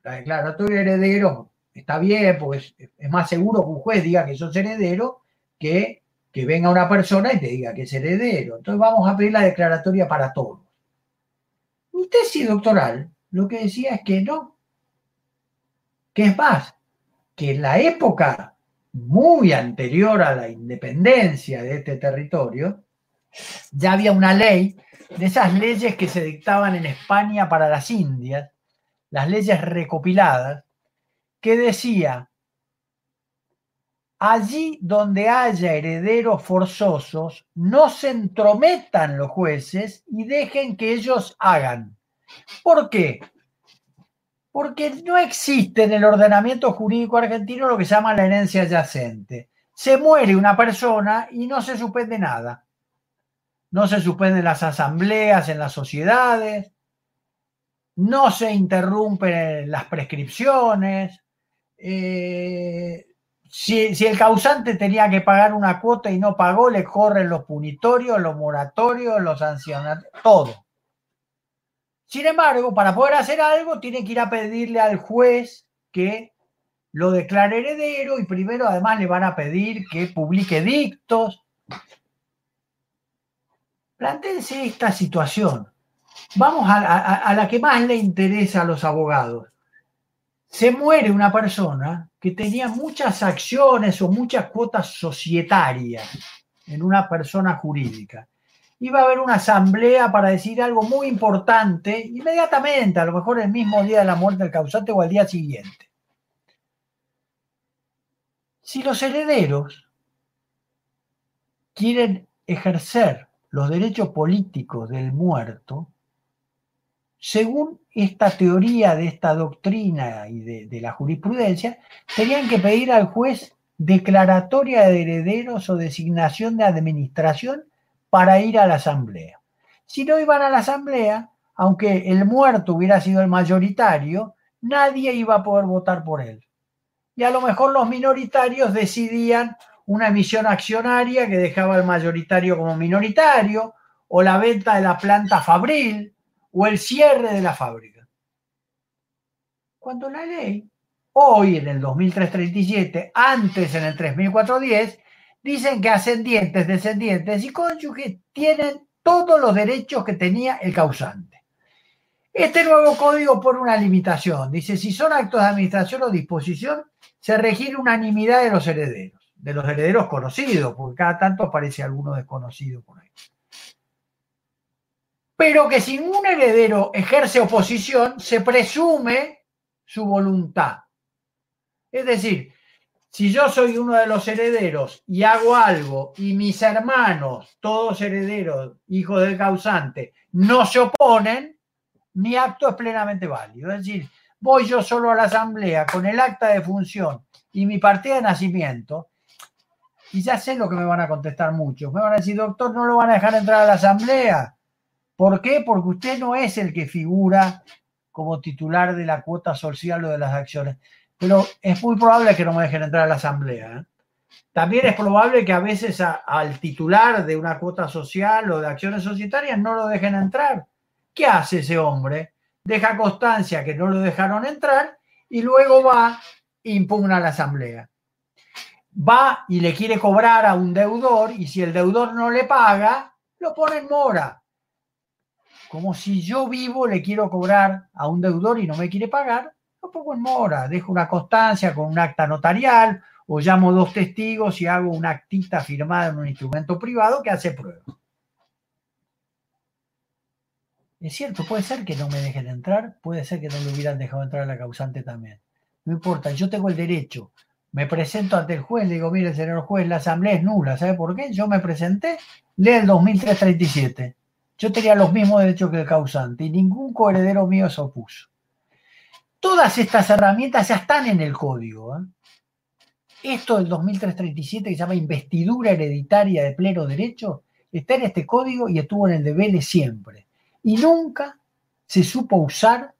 la declaratoria de heredero está bien, porque es, más seguro que un juez diga que sos heredero que que venga una persona y te diga que es heredero. Entonces vamos a pedir la declaratoria para todos. Mi tesis doctoral lo que decía es que no. Que es más, que en la época muy anterior a la independencia de este territorio, ya había una ley de esas leyes que se dictaban en España para las Indias, las leyes recopiladas, que decía, allí donde haya herederos forzosos, no se entrometan los jueces y dejen que ellos hagan. ¿Por qué? Porque no existe en el ordenamiento jurídico argentino lo que se llama la herencia adyacente. Se muere una persona y no se suspende nada. No se suspenden las asambleas en las sociedades, no se interrumpen las prescripciones. Eh, si, el causante tenía que pagar una cuota y no pagó, le corren los punitorios, los moratorios, los sancionatorios, todo. Sin embargo, para poder hacer algo, tiene que ir a pedirle al juez que lo declare heredero y primero además le van a pedir que publique dictos. Plantéense esta situación. Vamos a, la que más le interesa a los abogados. Se muere una persona que tenía muchas acciones o muchas cuotas societarias en una persona jurídica. Iba a haber una asamblea para decir algo muy importante inmediatamente, a lo mejor el mismo día de la muerte del causante o al día siguiente. Si los herederos quieren ejercer los derechos políticos del muerto, según esta teoría de esta doctrina y de, la jurisprudencia, tenían que pedir al juez declaratoria de herederos o designación de administración para ir a la asamblea. Si no iban a la asamblea, aunque el muerto hubiera sido el mayoritario, nadie iba a poder votar por él. Y a lo mejor los minoritarios decidían una emisión accionaria que dejaba al mayoritario como minoritario, o la venta de la planta fabril, o el cierre de la fábrica. Cuando la ley, hoy en el 2337, antes en el 3410, dicen que ascendientes, descendientes y cónyuges tienen todos los derechos que tenía el causante. Este nuevo código pone una limitación. Dice, si son actos de administración o disposición, se requiere unanimidad de los herederos, de los herederos conocidos, porque cada tanto aparece alguno desconocido por ahí. Pero que si un heredero ejerce oposición, se presume su voluntad. Es decir, si yo soy uno de los herederos y hago algo y mis hermanos, todos herederos, hijos del causante, no se oponen, mi acto es plenamente válido. Es decir, voy yo solo a la asamblea con el acta de función y mi partida de nacimiento, y ya sé lo que me van a contestar muchos. Me van a decir, doctor, no lo van a dejar entrar a la asamblea. ¿Por qué? Porque usted no es el que figura como titular de la cuota social o de las acciones pero es muy probable que no me dejen entrar a la asamblea. ¿eh? También es probable que a veces al titular de una cuota social o de acciones societarias no lo dejen entrar. ¿Qué hace ese hombre? Deja constancia que no lo dejaron entrar y luego va e impugna a la asamblea. Va y le quiere cobrar a un deudor y si el deudor no le paga, lo pone en mora. Como si yo vivo le quiero cobrar a un deudor y no me quiere pagar, un poco en mora, dejo una constancia con un acta notarial o llamo dos testigos y hago una actita firmada en un instrumento privado que hace prueba. Es cierto, puede ser que no me dejen entrar, puede ser que no le hubieran dejado entrar a la causante también. No importa, yo tengo el derecho. Me presento ante el juez, le digo, mire, señor juez, la asamblea es nula. ¿Sabe por qué? Yo me presenté, lee el 2337. Yo tenía los mismos derechos que el causante y ningún coheredero mío se opuso. Todas estas herramientas ya están en el código. ¿eh? Esto del 2337 que se llama investidura hereditaria de pleno derecho está en este código y estuvo en el de Vélez siempre. Y nunca se supo usar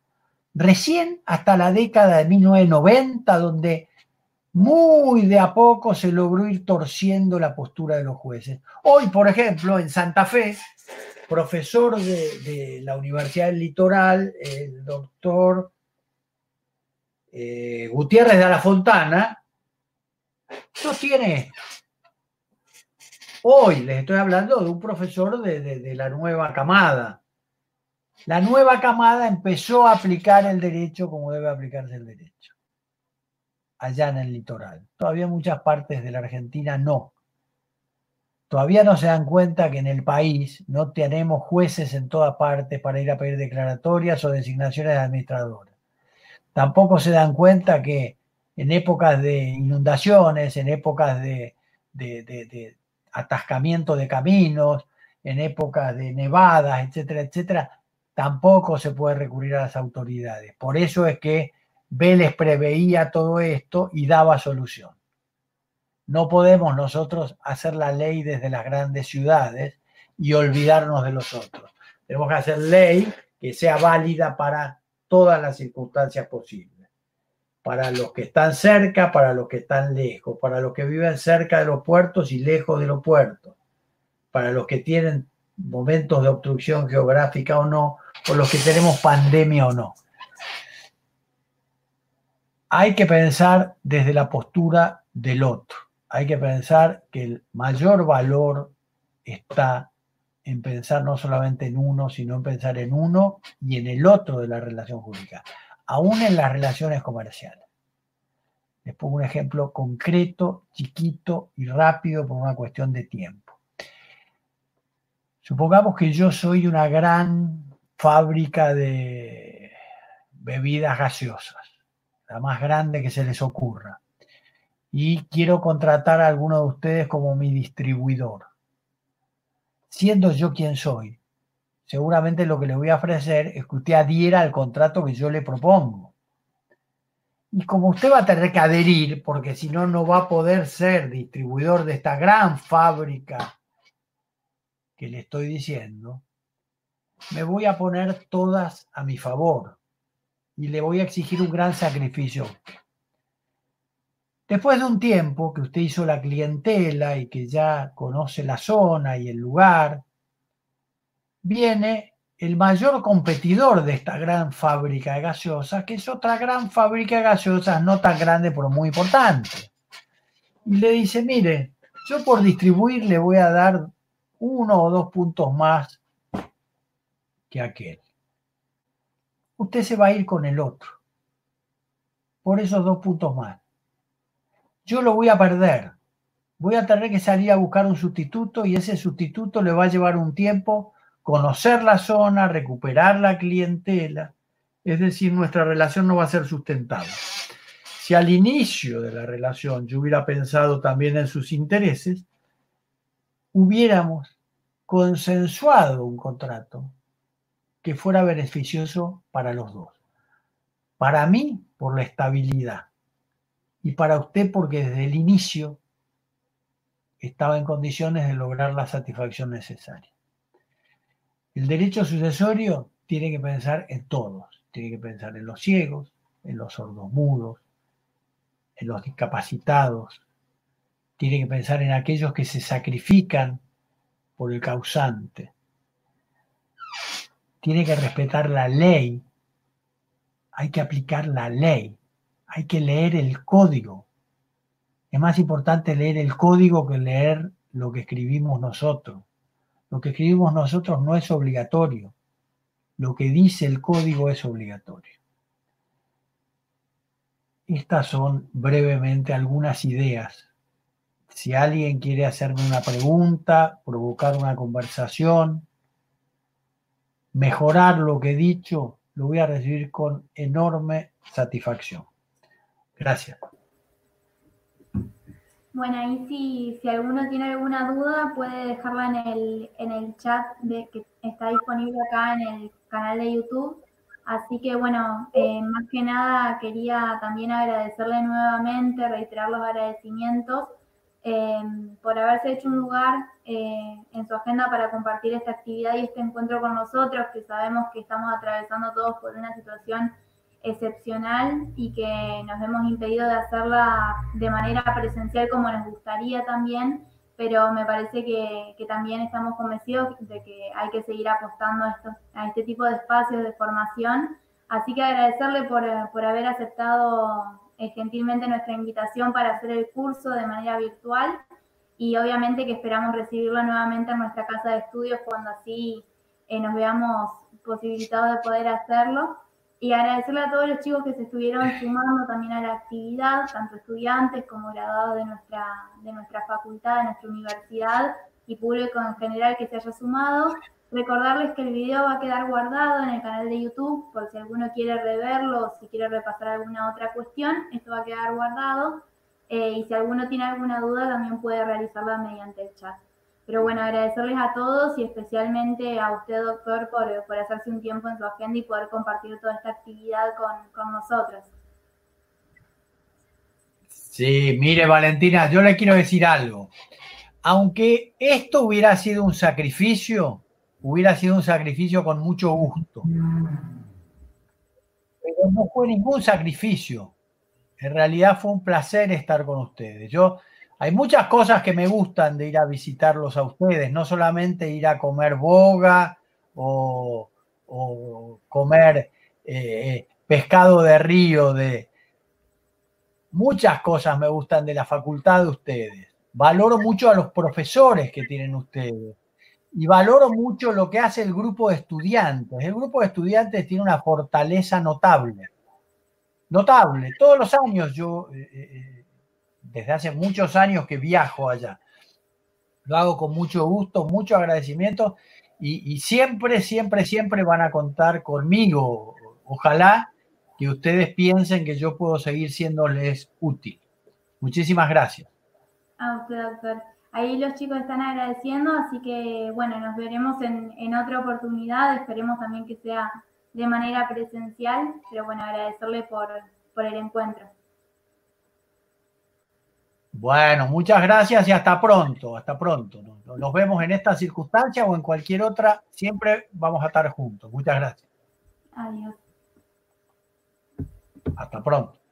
recién hasta la década de 1990, donde muy de a poco se logró ir torciendo la postura de los jueces. Hoy, por ejemplo, en Santa Fe, profesor de, de la Universidad del Litoral, el doctor eh, Gutiérrez de la Fontana sostiene esto. Hoy les estoy hablando de un profesor de, la nueva camada. La nueva camada empezó a aplicar el derecho como debe aplicarse el derecho, allá en el litoral. Todavía muchas partes de la Argentina no. Todavía no se dan cuenta que en el país no tenemos jueces en todas partes para ir a pedir declaratorias o designaciones de administradores. Tampoco se dan cuenta que en épocas de inundaciones, en épocas de, atascamiento de caminos, en épocas de nevadas, etcétera, etcétera, tampoco se puede recurrir a las autoridades. Por eso es que Vélez preveía todo esto y daba solución. No podemos nosotros hacer la ley desde las grandes ciudades y olvidarnos de los otros. Tenemos que hacer ley que sea válida para todas las circunstancias posibles. Para los que están cerca, para los que están lejos, para los que viven cerca de los puertos y lejos de los puertos, para los que tienen momentos de obstrucción geográfica o no, o los que tenemos pandemia o no. Hay que pensar desde la postura del otro. Hay que pensar que el mayor valor está en pensar no solamente en uno, sino en pensar en uno y en el otro de la relación jurídica, aún en las relaciones comerciales. Les pongo un ejemplo concreto, chiquito y rápido por una cuestión de tiempo. Supongamos que yo soy una gran fábrica de bebidas gaseosas, la más grande que se les ocurra, y quiero contratar a alguno de ustedes como mi distribuidor siendo yo quien soy, seguramente lo que le voy a ofrecer es que usted adhiera al contrato que yo le propongo. Y como usted va a tener que adherir, porque si no, no va a poder ser distribuidor de esta gran fábrica que le estoy diciendo, me voy a poner todas a mi favor. y le voy a exigir un gran sacrificio. Después de un tiempo que usted hizo la clientela y que ya conoce la zona y el lugar, viene el mayor competidor de esta gran fábrica de gaseosas, que es otra gran fábrica de gaseosas, no tan grande pero muy importante. Y le dice, mire, yo por distribuir le voy a dar uno o dos puntos más que aquel. Usted se va a ir con el otro, por esos dos puntos más. Yo lo voy a perder. Voy a tener que salir a buscar un sustituto y ese sustituto le va a llevar un tiempo conocer la zona, recuperar la clientela. Es decir, nuestra relación no va a ser sustentable. Si al inicio de la relación yo hubiera pensado también en sus intereses, hubiéramos consensuado un contrato que fuera beneficioso para los dos. Para mí, por la estabilidad. Y para usted, porque desde el inicio estaba en condiciones de lograr la satisfacción necesaria. El derecho sucesorio tiene que pensar en todos. Tiene que pensar en los ciegos, en los sordos mudos, en los discapacitados, tiene que pensar en aquellos que se sacrifican por el causante, tiene que respetar la ley, hay que aplicar la ley, hay que leer el código. Es más importante leer el código que leer lo que escribimos nosotros. Lo que escribimos nosotros no es obligatorio. Lo que dice el código es obligatorio. Estas son brevemente algunas ideas. Si alguien quiere hacerme una pregunta, provocar una conversación, mejorar lo que he dicho, lo voy a recibir con enorme satisfacción. Gracias. Bueno, ahí si, si alguno tiene alguna duda puede dejarla en el, en el chat de, que está disponible acá en el canal de YouTube Así que bueno, eh, más que nada quería también agradecerle nuevamente, reiterar los agradecimientos eh, por haberse hecho un lugar eh, en su agenda para compartir esta actividad y este encuentro con nosotros, que sabemos que estamos atravesando todos por una situación excepcional y que nos hemos impedido de hacerla de manera presencial como nos gustaría también pero me parece que, también estamos convencidos de que hay que seguir apostando a, a este tipo de espacios de formación. Así que agradecerle por, haber aceptado eh, gentilmente nuestra invitación para hacer el curso de manera virtual y obviamente que esperamos recibirlo nuevamente en nuestra casa de estudios cuando así eh, nos veamos posibilitados de poder hacerlo y agradecerle a todos los chicos que se estuvieron sumando también a la actividad, tanto estudiantes como graduados de nuestra, de nuestra facultad, de nuestra universidad y público en general que se haya sumado. Recordarles que el video va a quedar guardado en el canal de YouTube por si alguno quiere reverlo o si quiere repasar alguna otra cuestión, esto va a quedar guardado. Eh, y si alguno tiene alguna duda también puede realizarla mediante el chat. Pero bueno, agradecerles a todos y especialmente a usted, doctor, por, por hacerse un tiempo en su agenda y poder compartir toda esta actividad con, con nosotros. Sí, mire Valentina, yo le quiero decir algo. Aunque esto hubiera sido un sacrificio, hubiera sido un sacrificio con mucho gusto. Pero no fue ningún sacrificio. En realidad fue un placer estar con ustedes. Yo hay muchas cosas que me gustan de ir a visitarlos a ustedes, no solamente ir a comer boga o, comer eh, pescado de río, de muchas cosas me gustan de la facultad de ustedes. Valoro mucho a los profesores que tienen ustedes y valoro mucho lo que hace el grupo de estudiantes. El grupo de estudiantes tiene una fortaleza notable. Notable. Todos los años yo eh, eh, desde hace muchos años que viajo allá. Lo hago con mucho gusto, mucho agradecimiento y, siempre, siempre, siempre van a contar conmigo. Ojalá que ustedes piensen que yo puedo seguir siéndoles útil. Muchísimas gracias. A usted, doctor. Ahí los chicos están agradeciendo, así que bueno, nos veremos en, en otra oportunidad. Esperemos también que sea de manera presencial, pero bueno, agradecerle por, por el encuentro. Bueno, muchas gracias y hasta pronto, hasta pronto. Nos vemos en esta circunstancia o en cualquier otra. Siempre vamos a estar juntos. Muchas gracias. Adiós. Hasta pronto.